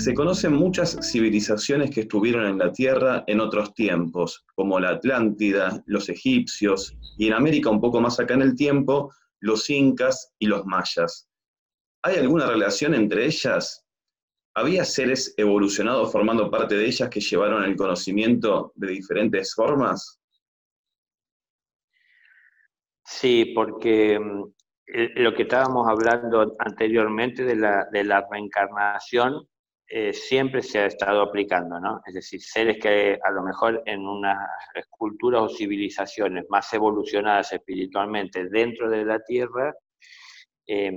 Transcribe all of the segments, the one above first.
Se conocen muchas civilizaciones que estuvieron en la Tierra en otros tiempos, como la Atlántida, los egipcios, y en América un poco más acá en el tiempo, los incas y los mayas. ¿Hay alguna relación entre ellas? ¿Había seres evolucionados formando parte de ellas que llevaron el conocimiento de diferentes formas? Sí, porque mm, eh, lo que estábamos hablando anteriormente de la, de la reencarnación eh, siempre se ha estado aplicando, ¿no? Es decir, seres que a lo mejor en unas culturas o civilizaciones más evolucionadas espiritualmente dentro de la Tierra em,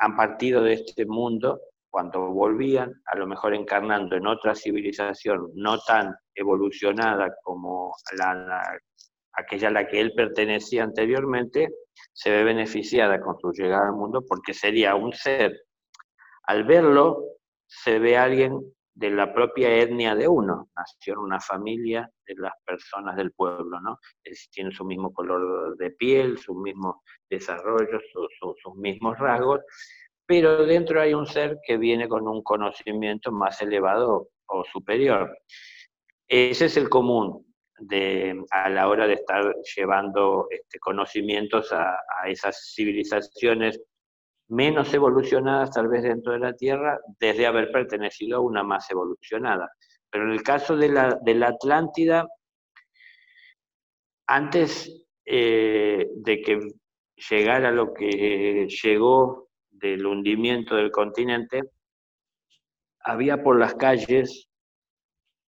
han partido de este mundo cuando volvían, a lo mejor encarnando en otra civilización no tan evolucionada como la, aquella a la que él pertenecía anteriormente, se ve beneficiada con su llegada al mundo porque sería un ser, al verlo, se ve alguien de la propia etnia de uno, nació en una familia de las personas del pueblo, ¿no? Es, tiene su mismo color de piel, sus mismos desarrollos, sus mismos rasgos, pero dentro hay un ser que viene con un conocimiento más elevado o superior. Ese es el común, a la hora de estar llevando este, conocimientos a, esas civilizaciones menos evolucionadas tal vez dentro de la Tierra, desde haber pertenecido a una más evolucionada. Pero en el caso de la, de la Atlántida, antes eh, de que llegara lo que llegó del hundimiento del continente, había por las calles,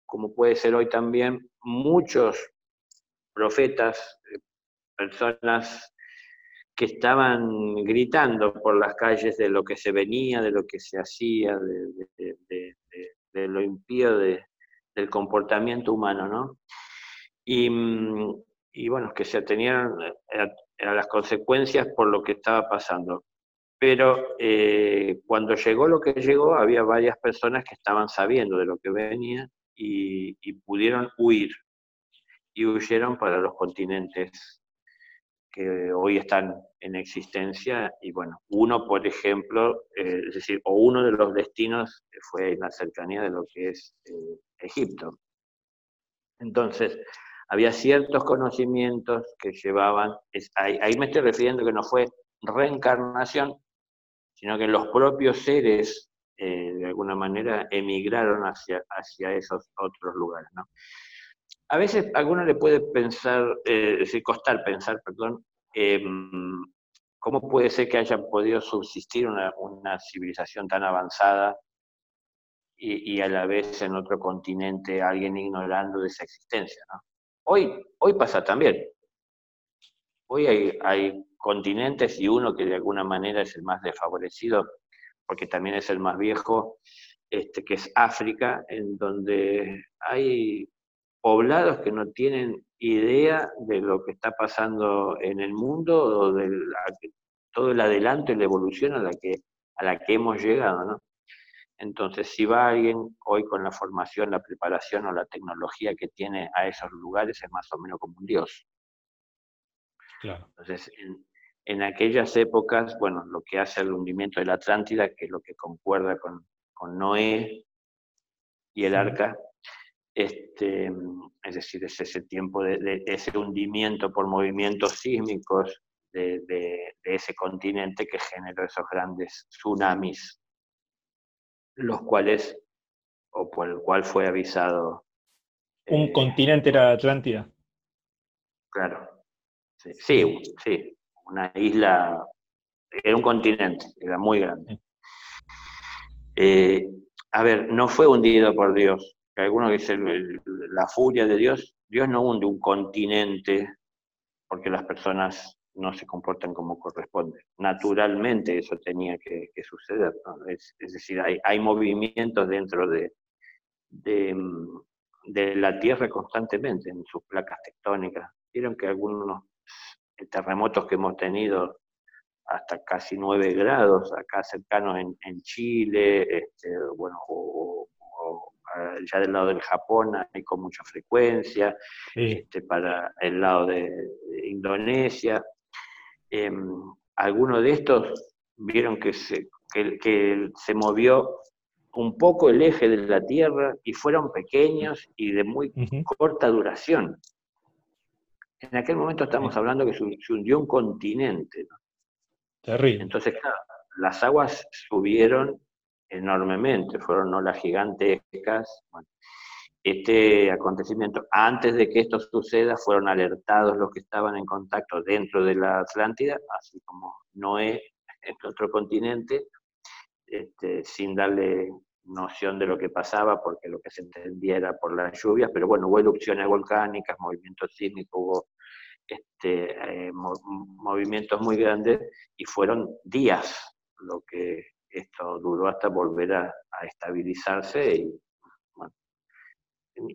como puede ser hoy también, muchos profetas, eh, personas que estaban gritando por las calles de lo que se venía, de lo que se hacía, de, lo impío del comportamiento humano, ¿no? Y, y, bueno, que se atenían a, las consecuencias por lo que estaba pasando. Pero eh, cuando llegó lo que llegó, había varias personas que estaban sabiendo de lo que venía y, pudieron huir. Y huyeron para los continentes que hoy están en existencia. Y bueno, uno, por ejemplo, eh, es decir, o uno de los destinos fue en la cercanía de lo que es eh, Egipto. Entonces, había ciertos conocimientos que llevaban, ahí, ahí, me estoy refiriendo que no fue reencarnación, sino que los propios seres eh, de alguna manera emigraron hacia, hacia esos otros lugares. ¿no? A veces a le puede pensar, eh, costar pensar, perdón, em, cómo puede ser que haya podido subsistir una, civilización tan avanzada y, a la vez en otro continente alguien ignorando de esa existencia. Hoy, hoy pasa también. Hoy hay, hay continentes y uno que de alguna manera es el más desfavorecido, porque también es el más viejo, este, que es África, en donde hay poblados que no tienen idea de lo que está pasando en el mundo o de todo el adelanto y la evolución a la que, a la que hemos llegado. ¿no? Entonces, si va alguien hoy con la formación, la preparación o la tecnología que tiene a esos lugares, es más o menos como un dios. Claro. Entonces, en, en aquellas épocas, bueno, lo que hace el hundimiento de la Atlántida, que es lo que concuerda con, Noé y el arca, este, es decir, es ese tiempo de, ese hundimiento por movimientos sísmicos de, ese continente que generó esos grandes tsunamis, los cuales, o por el cual fue avisado. ¿Un eh, continente era Atlántida? Claro, sí, sí, sí una isla, era un continente, era muy grande. Eh, a ver, no fue hundido por Dios. Algunos dicen la furia de Dios. Dios no hunde un continente porque las personas no se comportan como corresponde. Naturalmente eso tenía que, suceder. Es, decir, hay, movimientos dentro de, de, de, la Tierra constantemente en sus placas tectónicas. Vieron que algunos terremotos que hemos tenido hasta casi 9 grados acá cercanos en, Chile, este, bueno, o, ya del lado del Japón hay con mucha frecuencia, este, para el lado de, Indonesia. Eh, algunos de estos vieron que se, que, se movió un poco el eje de la Tierra y fueron pequeños y de muy corta duración. En aquel momento estamos hablando que se, hundió un continente. Terrible. Entonces, claro, las aguas subieron enormemente, fueron olas gigantescas. este acontecimiento, antes de que esto suceda, fueron alertados los que estaban en contacto dentro de la Atlántida, así como Noé en otro continente, este, sin darle noción de lo que pasaba, porque lo que se entendía era por las lluvias, pero bueno, hubo erupciones volcánicas, movimientos sísmicos, hubo este, eh, movimientos muy grandes y fueron días lo que esto duró hasta volver a, estabilizarse. Y,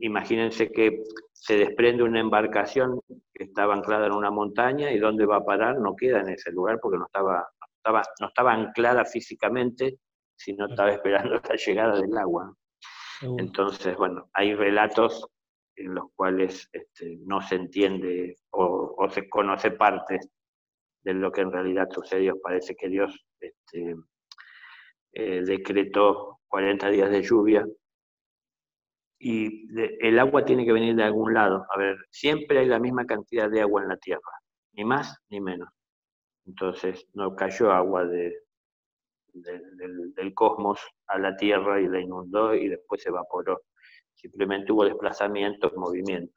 imagínense que se desprende una embarcación que estaba anclada en una montaña y dónde va a parar no queda en ese lugar porque no estaba, estaba, no estaba anclada físicamente, sino estaba esperando la llegada del agua. Entonces, bueno, hay relatos en los cuales este, no se entiende o, se conoce parte de lo que en realidad sucedió. Parece que Dios este, eh, decretó 40 días de lluvia y el agua tiene que venir de algún lado. A ver, siempre hay la misma cantidad de agua en la tierra, ni más ni menos. Entonces no cayó agua de, del, cosmos a la tierra y la inundó y después se evaporó. Simplemente hubo desplazamientos, movimiento.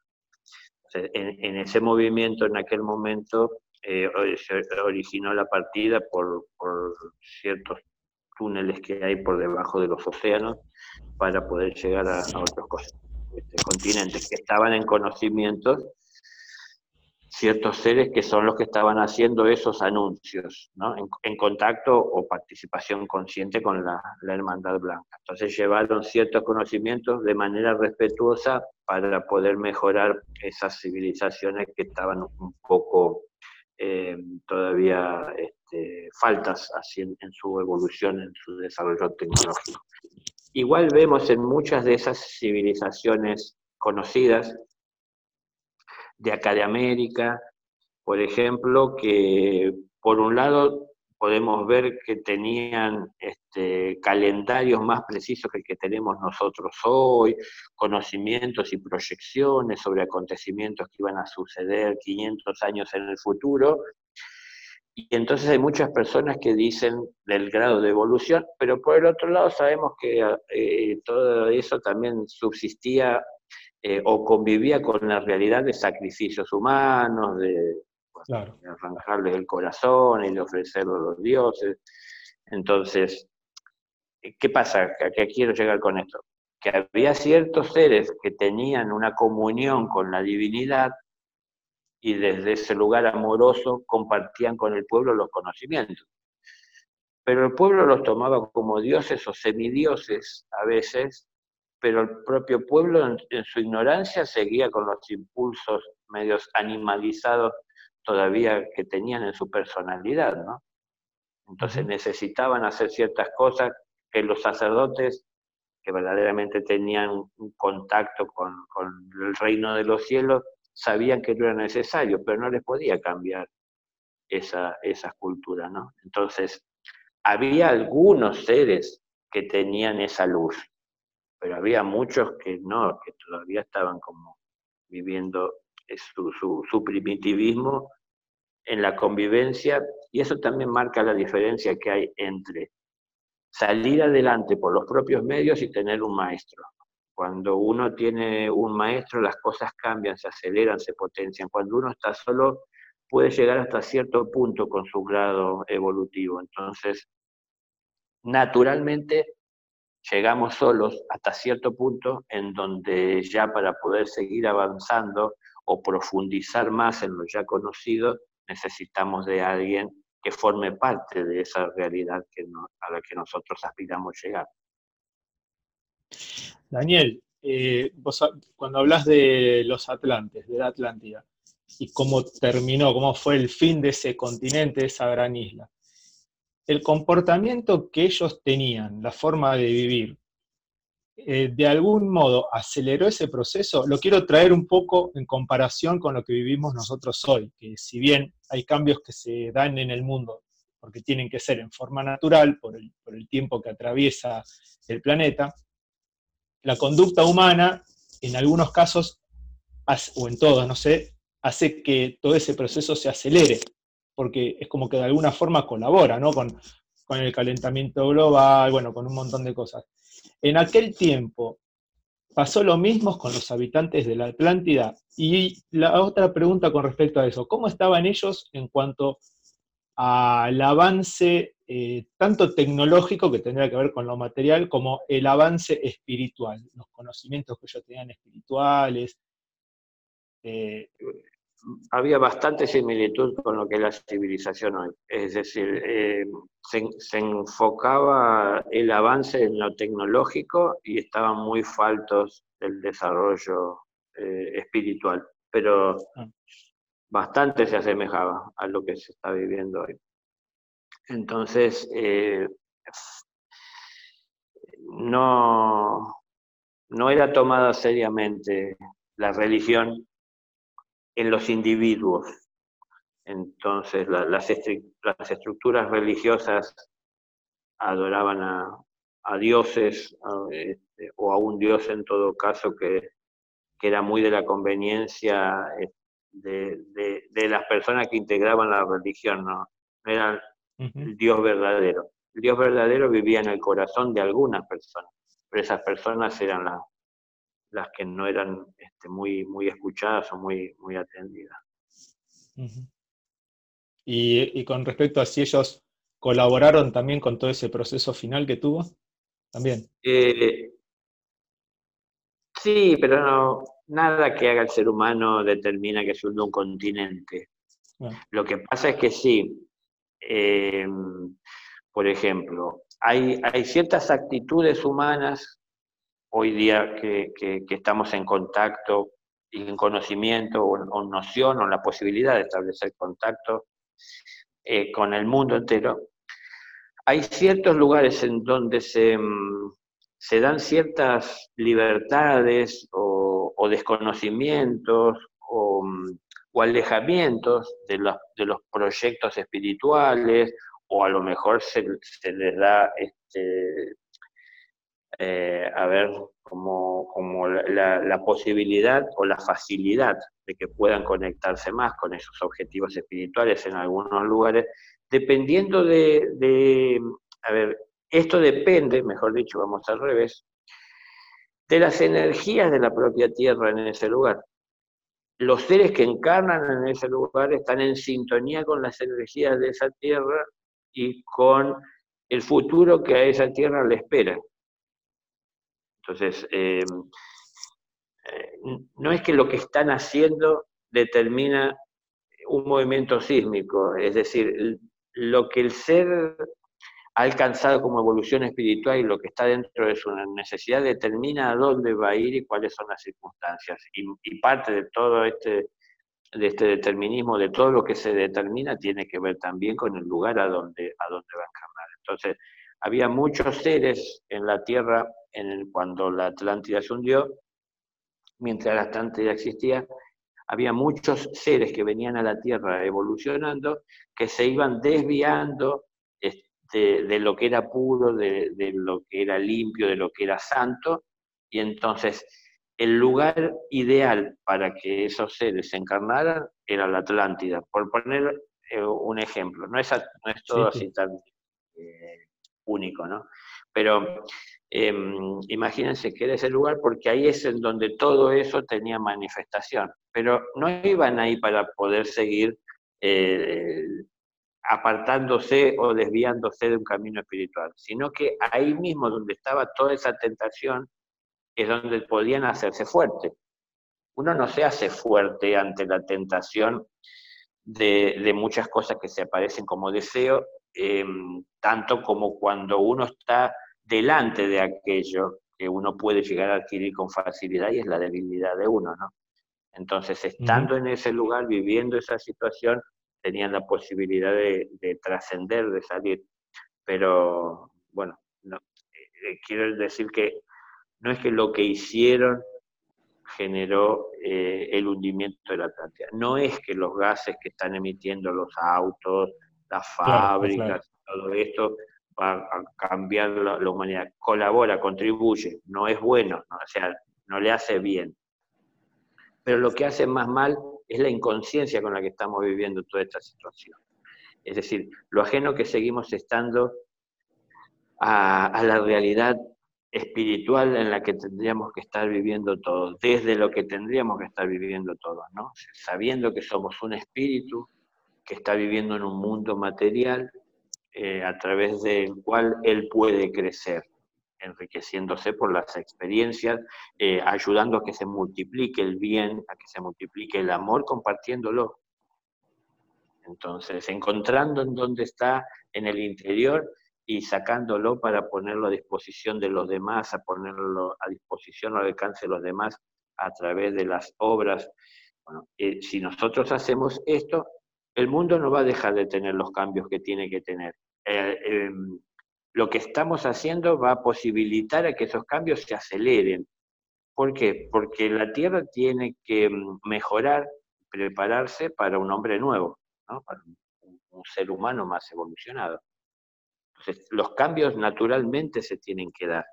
en, ese movimiento, en aquel momento, eh, se originó la partida por, ciertos túneles que hay por debajo de los océanos para poder llegar a, otros este, continentes que estaban en conocimientos ciertos seres que son los que estaban haciendo esos anuncios, ¿no? en, contacto o participación consciente con la, Hermandad Blanca. Entonces llevaron ciertos conocimientos de manera respetuosa para poder mejorar esas civilizaciones que estaban un poco eh, todavía este, faltas así en, en su evolución, en su desarrollo tecnológico. Igual vemos en muchas de esas civilizaciones conocidas de acá de América, por ejemplo, que por un lado podemos ver que tenían este, calendarios más precisos que el que tenemos nosotros hoy, conocimientos y proyecciones sobre acontecimientos que iban a suceder 500 años en el futuro. Y entonces hay muchas personas que dicen del grado de evolución, pero por el otro lado sabemos que eh, todo eso también subsistía eh, o convivía con la realidad de sacrificios humanos, de, arrancarles el corazón y de ofrecerlo a los dioses. Entonces, ¿qué pasa? ¿A qué quiero llegar con esto? Que había ciertos seres que tenían una comunión con la divinidad y desde ese lugar amoroso compartían con el pueblo los conocimientos. Pero el pueblo los tomaba como dioses o semidioses a veces pero el propio pueblo en, su ignorancia seguía con los impulsos medios animalizados todavía que tenían en su personalidad, ¿no? Entonces necesitaban hacer ciertas cosas que los sacerdotes, que verdaderamente tenían un contacto con, el reino de los cielos, sabían que no era necesario, pero no les podía cambiar esa, esa cultura, ¿no? Entonces, había algunos seres que tenían esa luz, pero había muchos que no, que todavía estaban como viviendo su, su, primitivismo en la convivencia, y eso también marca la diferencia que hay entre salir adelante por los propios medios y tener un maestro. Cuando uno tiene un maestro, las cosas cambian, se aceleran, se potencian. Cuando uno está solo, puede llegar hasta cierto punto con su grado evolutivo. Entonces, naturalmente, llegamos solos hasta cierto punto en donde ya para poder seguir avanzando o profundizar más en lo ya conocido, necesitamos de alguien que forme parte de esa realidad a la que nosotros aspiramos llegar. Daniel, eh, cuando hablas de los Atlantes, de la Atlántida, y cómo terminó, cómo fue el fin de ese continente, de esa gran isla, el comportamiento que ellos tenían, la forma de vivir, eh, de algún modo aceleró ese proceso, lo quiero traer un poco en comparación con lo que vivimos nosotros hoy, que si bien hay cambios que se dan en el mundo porque tienen que ser en forma natural por el, por el tiempo que atraviesa el planeta, la conducta humana, en algunos casos, o en todos, no sé, hace que todo ese proceso se acelere, porque es como que de alguna forma colabora, ¿no? Con, con el calentamiento global, bueno, con un montón de cosas. En aquel tiempo, pasó lo mismo con los habitantes de la Atlántida. Y la otra pregunta con respecto a eso, ¿cómo estaban ellos en cuanto al avance eh, tanto tecnológico, que tendría que ver con lo material, como el avance espiritual, los conocimientos que ellos tenían espirituales? Eh, había bastante similitud con lo que es la civilización hoy. Es decir, eh, se, enfocaba el avance en lo tecnológico y estaban muy faltos del desarrollo eh, espiritual, pero ah. bastante se asemejaba a lo que se está viviendo hoy. Entonces, eh, no, no era tomada seriamente la religión en los individuos. Entonces las, estructuras religiosas adoraban a, dioses este, o a un dios en todo caso que, era muy de la conveniencia eh, de, las personas que integraban la religión, no, era el Dios verdadero. El Dios verdadero vivía en el corazón de algunas personas, pero esas personas eran las las que no eran este, muy, muy escuchadas o muy, muy atendidas. y, con respecto a si ellos colaboraron también con todo ese proceso final que tuvo, también. Eh, sí, pero no, nada que haga el ser humano determina que es un continente. Lo que pasa es que sí, em, por ejemplo, hay, hay ciertas actitudes humanas hoy día que, estamos en contacto y en conocimiento o, noción o la posibilidad de establecer contacto eh, con el mundo entero, hay ciertos lugares en donde se, mm, dan ciertas libertades o, desconocimientos o, mm, alejamientos de los, de los proyectos espirituales o a lo mejor se, se les da este, eh, a ver como, como la, posibilidad o la facilidad de que puedan conectarse más con esos objetivos espirituales en algunos lugares, dependiendo de, a ver, esto depende, mejor dicho, vamos al revés, de las energías de la propia tierra en ese lugar. Los seres que encarnan en ese lugar están en sintonía con las energías de esa tierra y con el futuro que a esa tierra le espera. Entonces, eh, eh, no es que lo que están haciendo determina un movimiento sísmico, es decir, lo que el ser ha alcanzado como evolución espiritual y lo que está dentro de su necesidad determina a dónde va a ir y cuáles son las circunstancias. Y, parte de todo este, de este determinismo, de todo lo que se determina, tiene que ver también con el lugar a donde, a donde va a encarnar. Entonces, había muchos seres en la Tierra en cuando la Atlántida se hundió, mientras la Atlántida existía, había muchos seres que venían a la Tierra evolucionando, que se iban desviando este, de lo que era puro, de, lo que era limpio, de lo que era santo, y entonces el lugar ideal para que esos seres se encarnaran era la Atlántida. Por poner eh, un ejemplo, no es, no es todo así tan eh, único, ¿no? Pero em, imagínense que era ese lugar porque ahí es en donde todo eso tenía manifestación, pero no iban ahí para poder seguir eh, apartándose o desviándose de un camino espiritual, sino que ahí mismo donde estaba toda esa tentación es donde podían hacerse fuerte. Uno no se hace fuerte ante la tentación de, de muchas cosas que se aparecen como deseo Em, tanto como cuando uno está delante de aquello que uno puede llegar a adquirir con facilidad y es la debilidad de uno, ¿no? Entonces, estando en ese lugar, viviendo esa situación, tenían la posibilidad de, trascender, de salir. Pero, bueno, eh, quiero decir que no es que lo que hicieron generó eh, el hundimiento de la Atlántida. No es que los gases que están emitiendo los autos, las fábricas, todo esto va a cambiar la, humanidad. Colabora, contribuye, no es bueno, o sea, no le hace bien. Pero lo que hace más mal es la inconsciencia con la que estamos viviendo toda esta situación. Es decir, lo ajeno que seguimos estando a, la realidad espiritual en la que tendríamos que estar viviendo todos, desde lo que tendríamos que estar viviendo todos, ¿no? Sabiendo que somos un espíritu que está viviendo en un mundo material eh, a través del cual él puede crecer, enriqueciéndose por las experiencias, eh, ayudando a que se multiplique el bien, a que se multiplique el amor, compartiéndolo. Entonces, encontrando en dónde está en el interior y sacándolo para ponerlo a disposición de los demás, a ponerlo a disposición al alcance de los demás a través de las obras. Eh, si nosotros hacemos esto, el mundo no va a dejar de tener los cambios que tiene que tener. Eh, em, lo que estamos haciendo va a posibilitar a que esos cambios se aceleren. ¿Por qué? Porque la Tierra tiene que mm, mejorar, prepararse para un hombre nuevo, para un ser humano más evolucionado. Entonces, los cambios naturalmente se tienen que dar.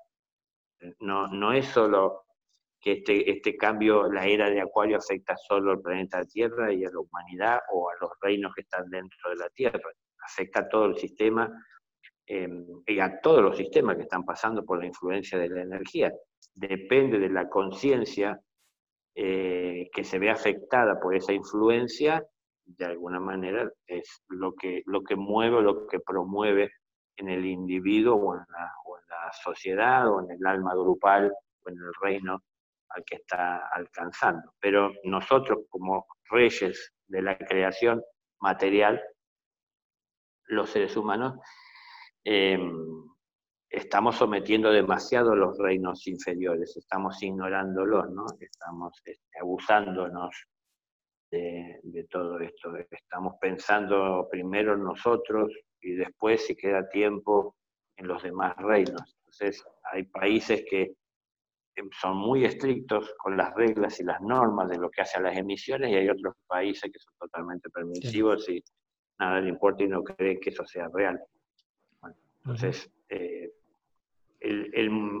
No, no es solo que este, este cambio, la era de Acuario afecta solo al planeta Tierra y a la humanidad o a los reinos que están dentro de la Tierra. Afecta a todo el sistema em, y a todos los sistemas que están pasando por la influencia de la energía. Depende de la conciencia eh, que se ve afectada por esa influencia, de alguna manera es lo que, lo que mueve, lo que promueve en el individuo o en, la, sociedad o en el alma grupal o en el reino al que está alcanzando. Pero nosotros como reyes de la creación material, los seres humanos, em, estamos sometiendo demasiado los reinos inferiores, estamos ignorándolos, ¿no? estamos este, abusándonos de, de, todo esto. Estamos pensando primero en nosotros, y después, si queda tiempo, en los demás reinos. Entonces, hay países que son muy estrictos con las reglas y las normas de lo que hace a las emisiones y hay otros países que son totalmente permisivos y nada le importa y no cree que eso sea real. entonces, eh, el,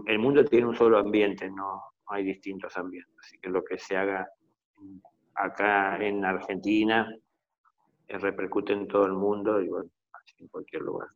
el, mundo tiene un solo ambiente, no, hay distintos ambientes. Así que lo que se haga acá en Argentina eh, repercute en todo el mundo y bueno, en cualquier lugar.